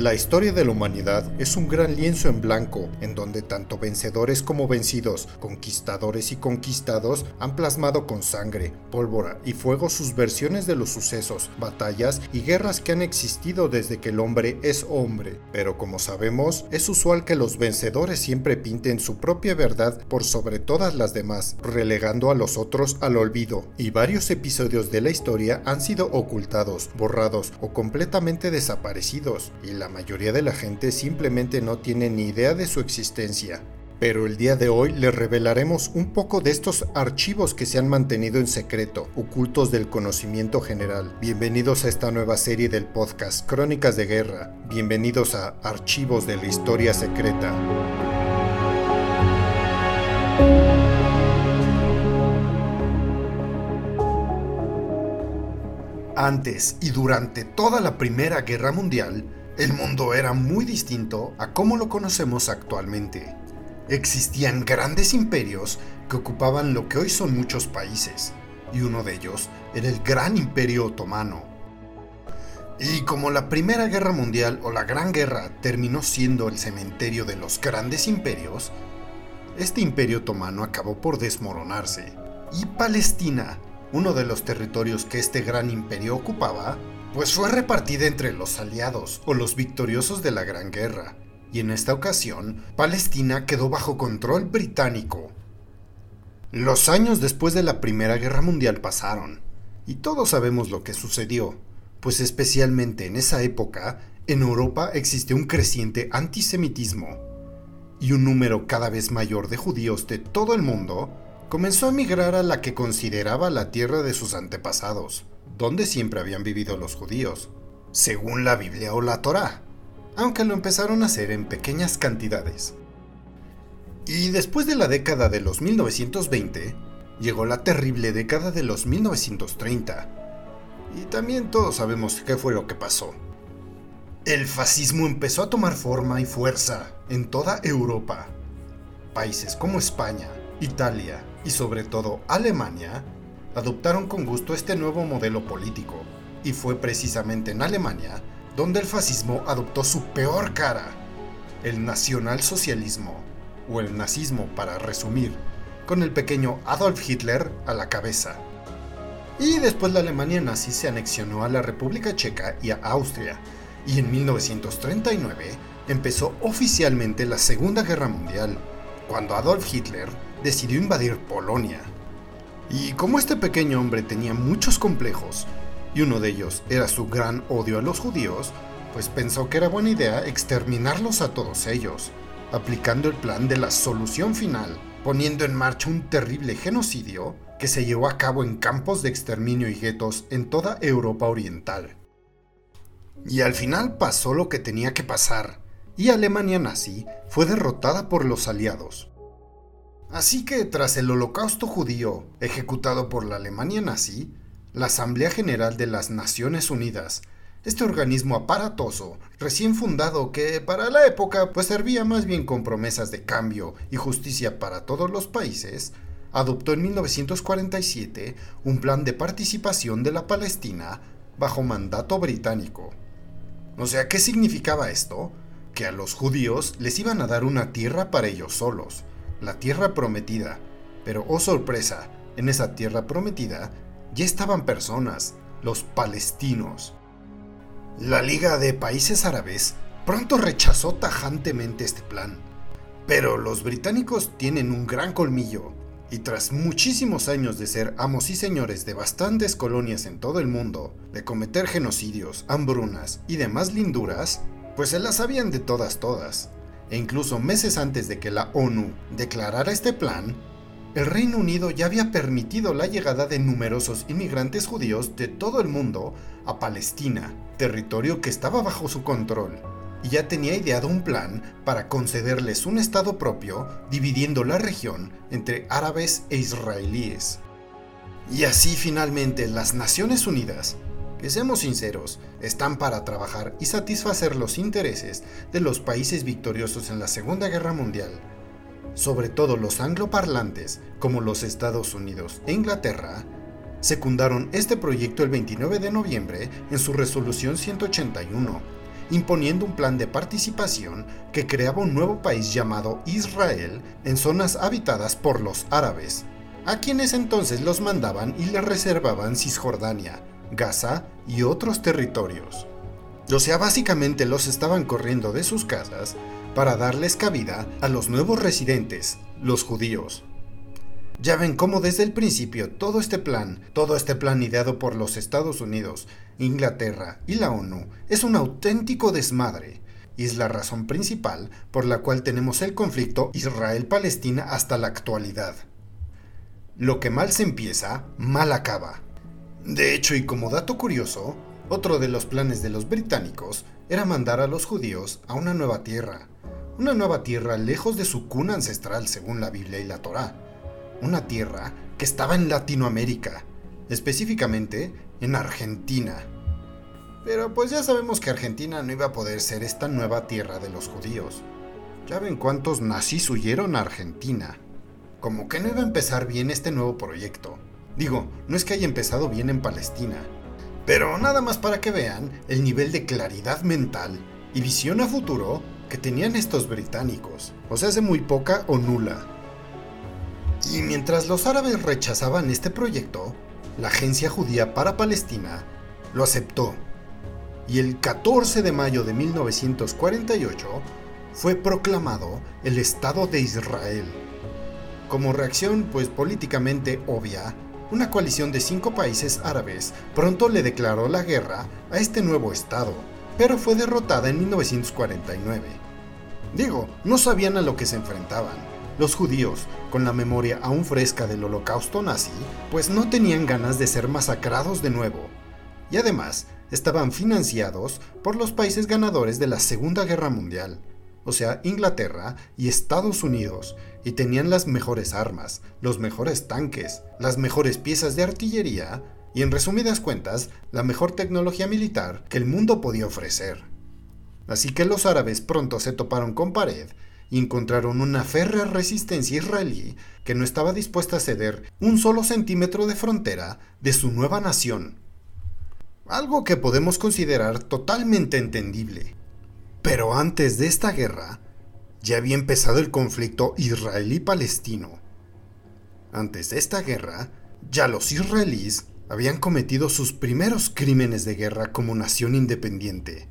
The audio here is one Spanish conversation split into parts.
La historia de la humanidad es un gran lienzo en blanco, en donde tanto vencedores como vencidos, conquistadores y conquistados han plasmado con sangre, pólvora y fuego sus versiones de los sucesos, batallas y guerras que han existido desde que el hombre es hombre. Pero como sabemos, es usual que los vencedores siempre pinten su propia verdad por sobre todas las demás, relegando a los otros al olvido, y varios episodios de la historia han sido ocultados, borrados o completamente desaparecidos, y la mayoría de la gente simplemente no tiene ni idea de su existencia. Pero el día de hoy les revelaremos un poco de estos archivos que se han mantenido en secreto, ocultos del conocimiento general. Bienvenidos a esta nueva serie del podcast Crónicas de Guerra. Bienvenidos a Archivos de la Historia Secreta. Antes y durante toda la Primera Guerra Mundial, el mundo era muy distinto a como lo conocemos actualmente. Existían grandes imperios que ocupaban lo que hoy son muchos países, y uno de ellos era el Gran Imperio Otomano. Y como la Primera Guerra Mundial o la Gran Guerra terminó siendo el cementerio de los grandes imperios, este imperio otomano acabó por desmoronarse, y Palestina, uno de los territorios que este gran imperio ocupaba, pues fue repartida entre los aliados o los victoriosos de la Gran Guerra, y en esta ocasión Palestina quedó bajo control británico. Los años después de la Primera Guerra Mundial pasaron, y todos sabemos lo que sucedió, pues especialmente en esa época, en Europa existió un creciente antisemitismo, y un número cada vez mayor de judíos de todo el mundo comenzó a migrar a la que consideraba la tierra de sus antepasados donde siempre habían vivido los judíos, según la Biblia o la Torá, aunque lo empezaron a hacer en pequeñas cantidades. Y después de la década de los 1920, llegó la terrible década de los 1930. Y también todos sabemos qué fue lo que pasó. El fascismo empezó a tomar forma y fuerza en toda Europa. Países como España, Italia y sobre todo Alemania adoptaron con gusto este nuevo modelo político, y fue precisamente en Alemania donde el fascismo adoptó su peor cara, el nacionalsocialismo, o el nazismo para resumir, con el pequeño Adolf Hitler a la cabeza. Y después la Alemania nazi se anexionó a la República Checa y a Austria, y en 1939 empezó oficialmente la Segunda Guerra Mundial, cuando Adolf Hitler decidió invadir Polonia. Y como este pequeño hombre tenía muchos complejos, y uno de ellos era su gran odio a los judíos, pues pensó que era buena idea exterminarlos a todos ellos, aplicando el plan de la solución final, poniendo en marcha un terrible genocidio que se llevó a cabo en campos de exterminio y guetos en toda Europa Oriental. Y al final pasó lo que tenía que pasar, y Alemania nazi fue derrotada por los aliados. Así que tras el holocausto judío ejecutado por la Alemania nazi, la Asamblea General de las Naciones Unidas, este organismo aparatoso, recién fundado que para la época pues servía más bien con promesas de cambio y justicia para todos los países, adoptó en 1947 un plan de participación de la Palestina bajo mandato británico. O sea, ¿qué significaba esto? Que a los judíos les iban a dar una tierra para ellos solos, la tierra prometida. Pero, oh sorpresa, en esa tierra prometida ya estaban personas, los palestinos. La Liga de Países Árabes pronto rechazó tajantemente este plan. Pero los británicos tienen un gran colmillo, y tras muchísimos años de ser amos y señores de bastantes colonias en todo el mundo, de cometer genocidios, hambrunas y demás linduras, pues se las sabían de todas todas e incluso meses antes de que la ONU declarara este plan, el Reino Unido ya había permitido la llegada de numerosos inmigrantes judíos de todo el mundo a Palestina, territorio que estaba bajo su control, y ya tenía ideado un plan para concederles un estado propio, dividiendo la región entre árabes e israelíes. Y así finalmente las Naciones Unidas que seamos sinceros, están para trabajar y satisfacer los intereses de los países victoriosos en la Segunda Guerra Mundial, sobre todo los angloparlantes como los Estados Unidos e Inglaterra, secundaron este proyecto el 29 de noviembre en su resolución 181, imponiendo un plan de participación que creaba un nuevo país llamado Israel en zonas habitadas por los árabes, a quienes entonces los mandaban y les reservaban Cisjordania, Gaza y otros territorios. O sea, básicamente los estaban corriendo de sus casas para darles cabida a los nuevos residentes, los judíos. Ya ven cómo desde el principio todo este plan, todo este plan ideado por los Estados Unidos, Inglaterra y la ONU es un auténtico desmadre, y es la razón principal por la cual tenemos el conflicto Israel-Palestina hasta la actualidad. Lo que mal se empieza, mal acaba. De hecho, y como dato curioso, otro de los planes de los británicos era mandar a los judíos a una nueva tierra, una nueva tierra lejos de su cuna ancestral según la Biblia y la Torá una tierra que estaba en Latinoamérica, específicamente en Argentina. Pero pues ya sabemos que Argentina no iba a poder ser esta nueva tierra de los judíos. Ya ven cuántos nazis huyeron a Argentina. Como que no iba a empezar bien este nuevo proyecto. Digo, no es que haya empezado bien en Palestina, pero nada más para que vean el nivel de claridad mental y visión a futuro que tenían estos británicos, o sea, hace muy poca o nula. Y mientras los árabes rechazaban este proyecto, la Agencia Judía para Palestina lo aceptó. Y el 14 de mayo de 1948 fue proclamado el Estado de Israel. Como reacción, pues políticamente obvia, una coalición de cinco países árabes pronto le declaró la guerra a este nuevo Estado, pero fue derrotada en 1949. Digo, no sabían a lo que se enfrentaban los judíos, con la memoria aún fresca del holocausto nazi, pues no tenían ganas de ser masacrados de nuevo. Y además, estaban financiados por los países ganadores de la Segunda Guerra Mundial, o sea, Inglaterra y Estados Unidos, y tenían las mejores armas, los mejores tanques, las mejores piezas de artillería y, en resumidas cuentas, la mejor tecnología militar que el mundo podía ofrecer. Así que los árabes pronto se toparon con pared y encontraron una férrea resistencia israelí que no estaba dispuesta a ceder un solo centímetro de frontera de su nueva nación. Algo que podemos considerar totalmente entendible. Pero antes de esta guerra, ya había empezado el conflicto israelí-palestino. Antes de esta guerra, ya los israelíes habían cometido sus primeros crímenes de guerra como nación independiente.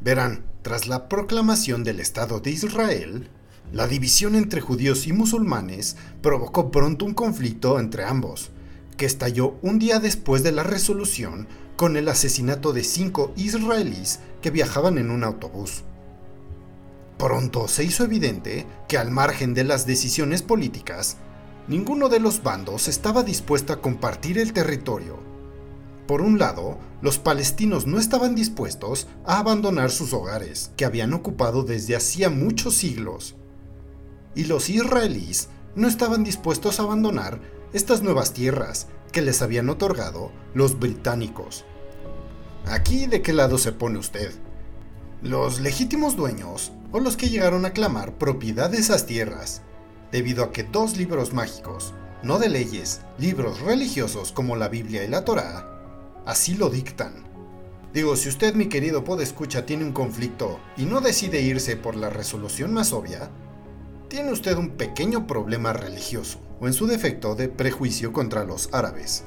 Verán, tras la proclamación del Estado de Israel, la división entre judíos y musulmanes provocó pronto un conflicto entre ambos, que estalló un día después de la resolución con el asesinato de cinco israelíes que viajaban en un autobús. Pronto se hizo evidente que al margen de las decisiones políticas, ninguno de los bandos estaba dispuesto a compartir el territorio por un lado, los palestinos no estaban dispuestos a abandonar sus hogares, que habían ocupado desde hacía muchos siglos. Y los israelíes no estaban dispuestos a abandonar estas nuevas tierras que les habían otorgado los británicos. Aquí de qué lado se pone usted? ¿Los legítimos dueños o los que llegaron a clamar propiedad de esas tierras? Debido a que dos libros mágicos, no de leyes, libros religiosos como la Biblia y la Torá, así lo dictan. Digo, si usted, mi querido escucha tiene un conflicto y no decide irse por la resolución más obvia, tiene usted un pequeño problema religioso, o en su defecto de prejuicio contra los árabes.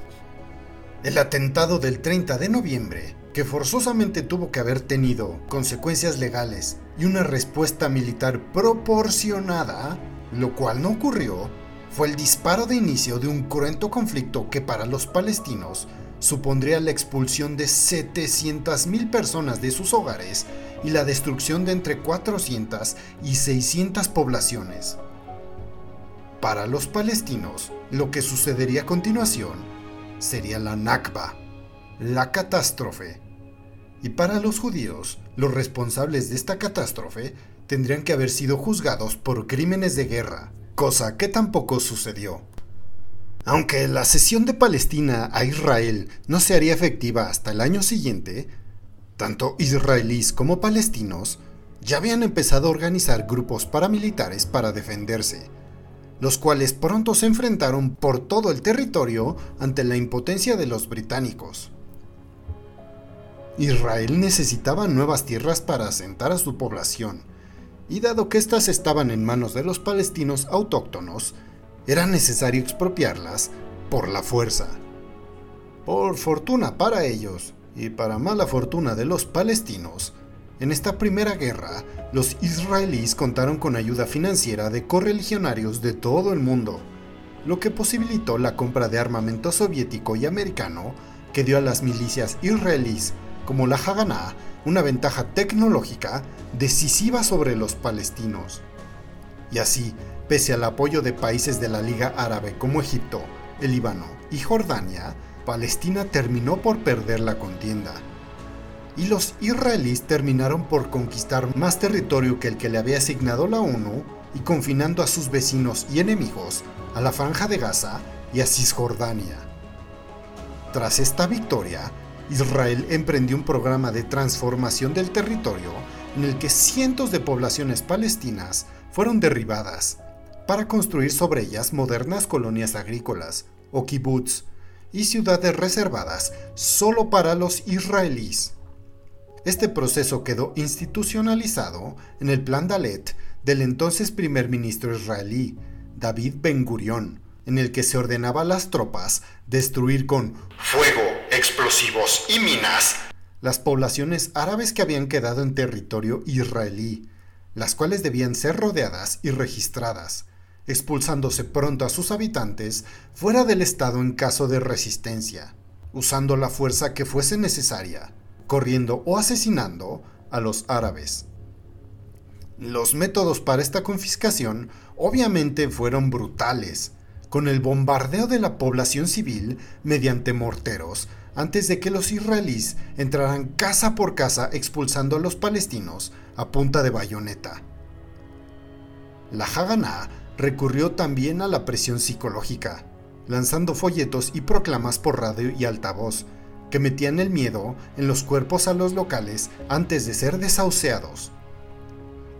El atentado del 30 de noviembre, que forzosamente tuvo que haber tenido consecuencias legales y una respuesta militar proporcionada, lo cual no ocurrió, fue el disparo de inicio de un cruento conflicto que para los palestinos supondría la expulsión de 700.000 personas de sus hogares y la destrucción de entre 400 y 600 poblaciones. Para los palestinos, lo que sucedería a continuación sería la Nakba, la catástrofe. Y para los judíos, los responsables de esta catástrofe tendrían que haber sido juzgados por crímenes de guerra, cosa que tampoco sucedió. Aunque la cesión de Palestina a Israel no se haría efectiva hasta el año siguiente, tanto israelíes como palestinos ya habían empezado a organizar grupos paramilitares para defenderse, los cuales pronto se enfrentaron por todo el territorio ante la impotencia de los británicos. Israel necesitaba nuevas tierras para asentar a su población, y dado que éstas estaban en manos de los palestinos autóctonos, era necesario expropiarlas por la fuerza. Por fortuna para ellos, y para mala fortuna de los palestinos, en esta primera guerra, los israelíes contaron con ayuda financiera de correligionarios de todo el mundo, lo que posibilitó la compra de armamento soviético y americano que dio a las milicias israelíes como la Haganah una ventaja tecnológica decisiva sobre los palestinos. Y así, pese al apoyo de países de la Liga Árabe como Egipto, el Líbano y Jordania, Palestina terminó por perder la contienda. Y los israelíes terminaron por conquistar más territorio que el que le había asignado la ONU y confinando a sus vecinos y enemigos a la Franja de Gaza y a Cisjordania. Tras esta victoria, Israel emprendió un programa de transformación del territorio en el que cientos de poblaciones palestinas fueron derribadas para construir sobre ellas modernas colonias agrícolas o kibbutz y ciudades reservadas solo para los israelíes. Este proceso quedó institucionalizado en el Plan Dalet del entonces primer ministro israelí, David Ben Gurion, en el que se ordenaba a las tropas destruir con fuego, explosivos y minas las poblaciones árabes que habían quedado en territorio israelí, las cuales debían ser rodeadas y registradas, expulsándose pronto a sus habitantes fuera del Estado en caso de resistencia, usando la fuerza que fuese necesaria, corriendo o asesinando a los árabes. Los métodos para esta confiscación obviamente fueron brutales, con el bombardeo de la población civil mediante morteros antes de que los israelíes entraran casa por casa expulsando a los palestinos a punta de bayoneta. La Haganah recurrió también a la presión psicológica, lanzando folletos y proclamas por radio y altavoz que metían el miedo en los cuerpos a los locales antes de ser desahuciados.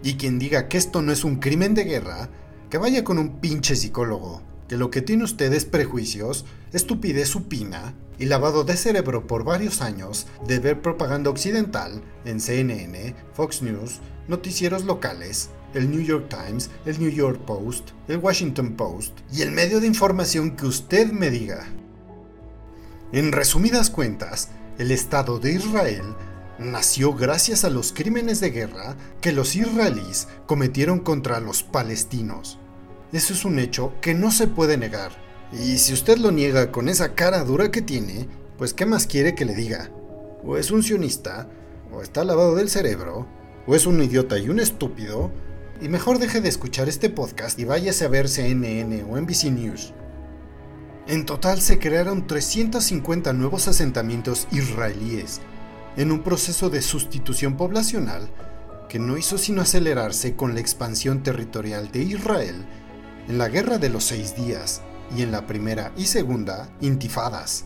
Y quien diga que esto no es un crimen de guerra, que vaya con un pinche psicólogo que lo que tiene usted es prejuicios, estupidez supina y lavado de cerebro por varios años de ver propaganda occidental en CNN, Fox News, noticieros locales, el New York Times, el New York Post, el Washington Post y el medio de información que usted me diga. En resumidas cuentas, el Estado de Israel nació gracias a los crímenes de guerra que los israelíes cometieron contra los palestinos. Eso es un hecho que no se puede negar. Y si usted lo niega con esa cara dura que tiene, pues ¿qué más quiere que le diga? O es un sionista, o está lavado del cerebro, o es un idiota y un estúpido, y mejor deje de escuchar este podcast y váyase a ver CNN o NBC News. En total se crearon 350 nuevos asentamientos israelíes, en un proceso de sustitución poblacional que no hizo sino acelerarse con la expansión territorial de Israel en la Guerra de los Seis Días y en la Primera y Segunda Intifadas,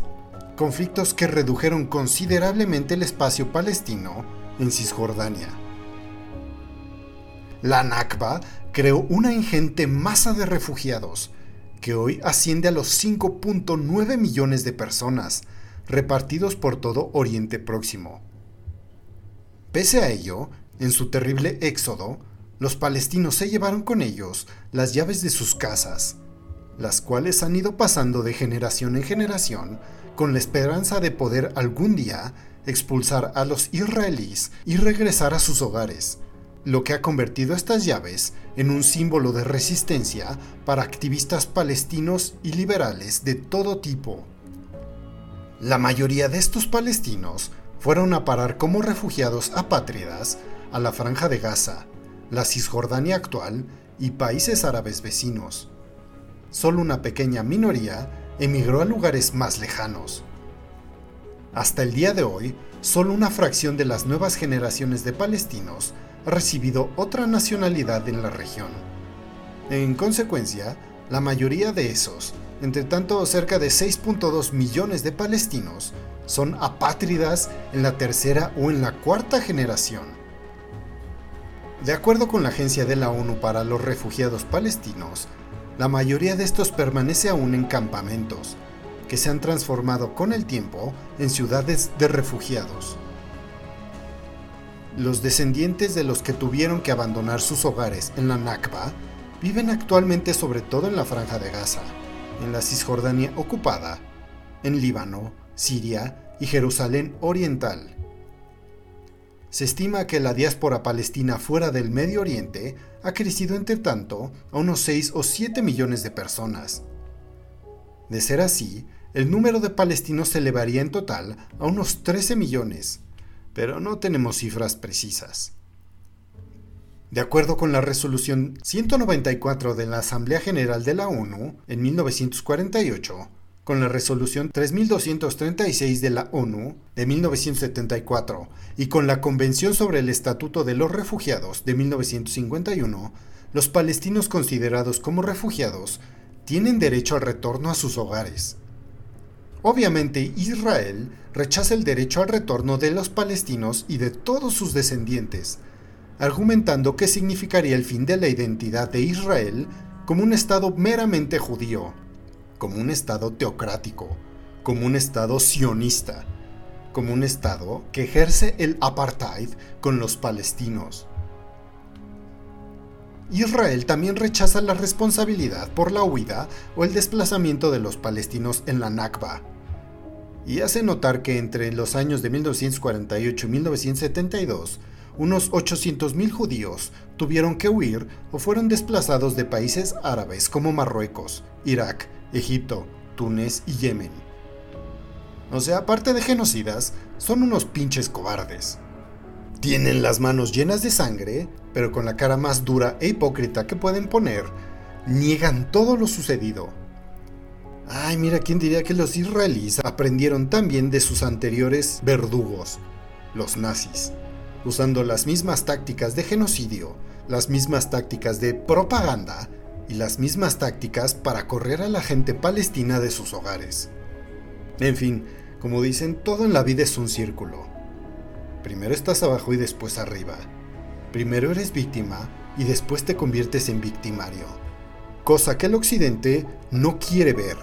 conflictos que redujeron considerablemente el espacio palestino en Cisjordania. La Nakba creó una ingente masa de refugiados, que hoy asciende a los 5.9 millones de personas, repartidos por todo Oriente Próximo. Pese a ello, en su terrible éxodo, los palestinos se llevaron con ellos las llaves de sus casas, las cuales han ido pasando de generación en generación con la esperanza de poder algún día expulsar a los israelíes y regresar a sus hogares, lo que ha convertido estas llaves en un símbolo de resistencia para activistas palestinos y liberales de todo tipo. La mayoría de estos palestinos fueron a parar como refugiados apátridas a la franja de Gaza, la Cisjordania actual y países árabes vecinos. Solo una pequeña minoría emigró a lugares más lejanos. Hasta el día de hoy, solo una fracción de las nuevas generaciones de palestinos ha recibido otra nacionalidad en la región. En consecuencia, la mayoría de esos, entre tanto cerca de 6.2 millones de palestinos, son apátridas en la tercera o en la cuarta generación. De acuerdo con la Agencia de la ONU para los Refugiados Palestinos, la mayoría de estos permanece aún en campamentos, que se han transformado con el tiempo en ciudades de refugiados. Los descendientes de los que tuvieron que abandonar sus hogares en la Nakba viven actualmente sobre todo en la Franja de Gaza, en la Cisjordania ocupada, en Líbano, Siria y Jerusalén Oriental. Se estima que la diáspora palestina fuera del Medio Oriente ha crecido entre tanto a unos 6 o 7 millones de personas. De ser así, el número de palestinos se elevaría en total a unos 13 millones, pero no tenemos cifras precisas. De acuerdo con la resolución 194 de la Asamblea General de la ONU en 1948, con la resolución 3236 de la ONU de 1974 y con la Convención sobre el Estatuto de los Refugiados de 1951, los palestinos considerados como refugiados tienen derecho al retorno a sus hogares. Obviamente Israel rechaza el derecho al retorno de los palestinos y de todos sus descendientes, argumentando que significaría el fin de la identidad de Israel como un Estado meramente judío, como un Estado teocrático, como un Estado sionista, como un Estado que ejerce el apartheid con los palestinos. Israel también rechaza la responsabilidad por la huida o el desplazamiento de los palestinos en la Nakba, y hace notar que entre los años de 1948 y 1972, unos 800.000 judíos tuvieron que huir o fueron desplazados de países árabes como Marruecos, Irak, Egipto, Túnez y Yemen. O sea, aparte de genocidas, son unos pinches cobardes. Tienen las manos llenas de sangre, pero con la cara más dura e hipócrita que pueden poner, niegan todo lo sucedido. Ay, mira, ¿quién diría que los israelíes aprendieron también de sus anteriores verdugos, los nazis? usando las mismas tácticas de genocidio, las mismas tácticas de propaganda y las mismas tácticas para correr a la gente palestina de sus hogares. En fin, como dicen, todo en la vida es un círculo. Primero estás abajo y después arriba. Primero eres víctima y después te conviertes en victimario. Cosa que el Occidente no quiere ver,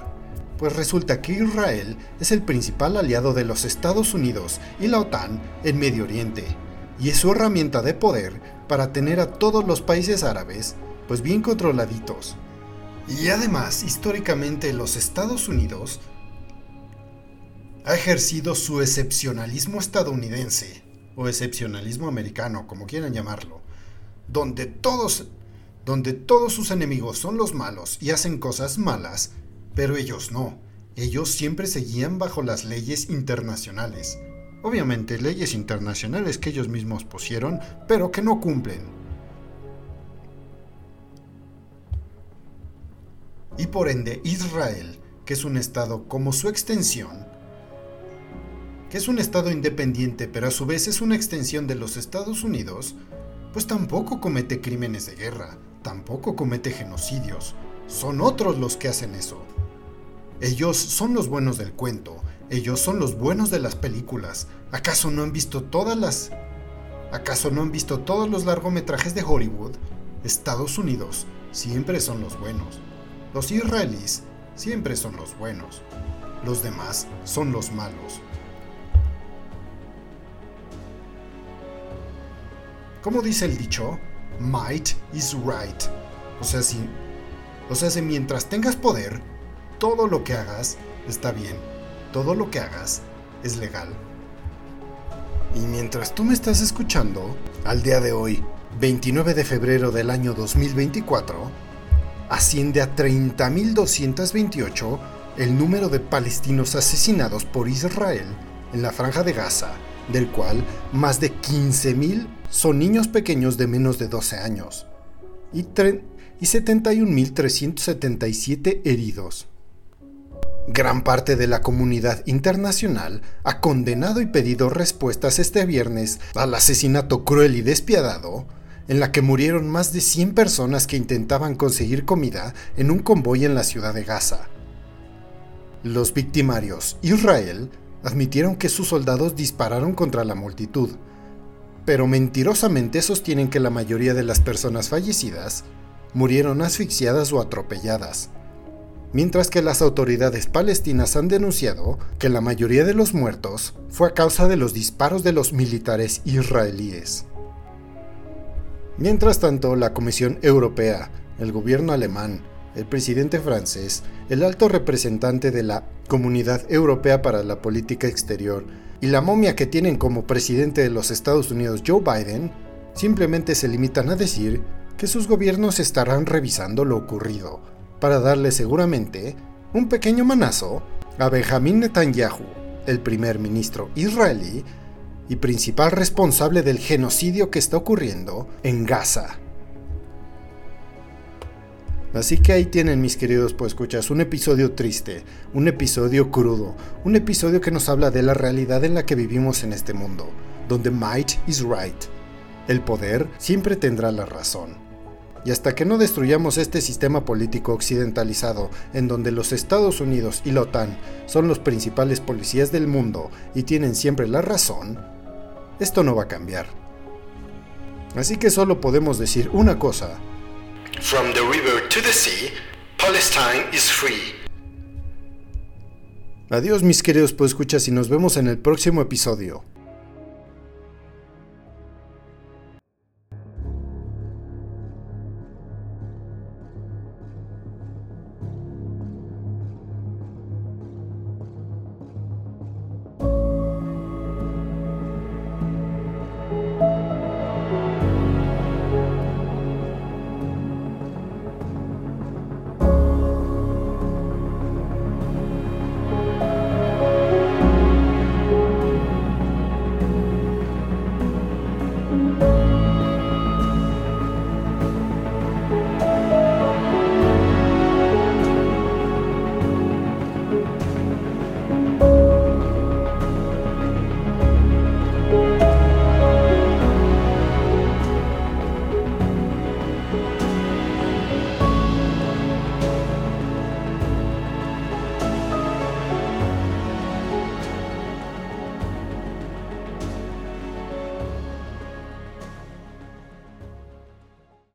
pues resulta que Israel es el principal aliado de los Estados Unidos y la OTAN en Medio Oriente y es su herramienta de poder para tener a todos los países árabes pues bien controladitos. Y además, históricamente los Estados Unidos ha ejercido su excepcionalismo estadounidense, o excepcionalismo americano, como quieran llamarlo, donde todos, donde todos sus enemigos son los malos y hacen cosas malas, pero ellos no. Ellos siempre seguían bajo las leyes internacionales. Obviamente leyes internacionales que ellos mismos pusieron, pero que no cumplen. Y por ende Israel, que es un estado como su extensión, que es un estado independiente pero a su vez es una extensión de los Estados Unidos, pues tampoco comete crímenes de guerra, tampoco comete genocidios, son otros los que hacen eso. Ellos son los buenos del cuento, ellos son los buenos de las películas. ¿Acaso no han visto todas las... ¿Acaso no han visto todos los largometrajes de Hollywood? Estados Unidos siempre son los buenos. Los israelíes siempre son los buenos. Los demás son los malos. Como dice el dicho, might is right. O sea, si, o sea, si mientras tengas poder, todo lo que hagas está bien todo lo que hagas es legal. Y mientras tú me estás escuchando, al día de hoy, 29 de febrero del año 2024, asciende a 30.228 el número de palestinos asesinados por Israel en la franja de Gaza, del cual más de 15.000 son niños pequeños de menos de 12 años y, y 71.377 heridos. Gran parte de la comunidad internacional ha condenado y pedido respuestas este viernes al asesinato cruel y despiadado en la que murieron más de 100 personas que intentaban conseguir comida en un convoy en la ciudad de Gaza. Los victimarios, Israel, admitieron que sus soldados dispararon contra la multitud, pero mentirosamente sostienen que la mayoría de las personas fallecidas murieron asfixiadas o atropelladas. mientras que las autoridades palestinas han denunciado que la mayoría de los muertos fue a causa de los disparos de los militares israelíes. Mientras tanto, la Comisión Europea, el gobierno alemán, el presidente francés, el alto representante de la Comunidad Europea para la Política Exterior y la momia que tienen como presidente de los Estados Unidos Joe Biden, simplemente se limitan a decir que sus gobiernos estarán revisando lo ocurrido para darle seguramente un pequeño manazo a Benjamin Netanyahu, el primer ministro israelí y principal responsable del genocidio que está ocurriendo en Gaza. Así que ahí tienen mis queridos pues escuchas un episodio triste, un episodio crudo, un episodio que nos habla de la realidad en la que vivimos en este mundo, donde might is right. El poder siempre tendrá la razón. Y hasta que no destruyamos este sistema político occidentalizado, en donde los Estados Unidos y la OTAN son los principales policías del mundo y tienen siempre la razón, esto no va a cambiar. Así que solo podemos decir una cosa. From the river to the sea, Palestine is free. Adiós mis queridos escuchas y nos vemos en el próximo episodio.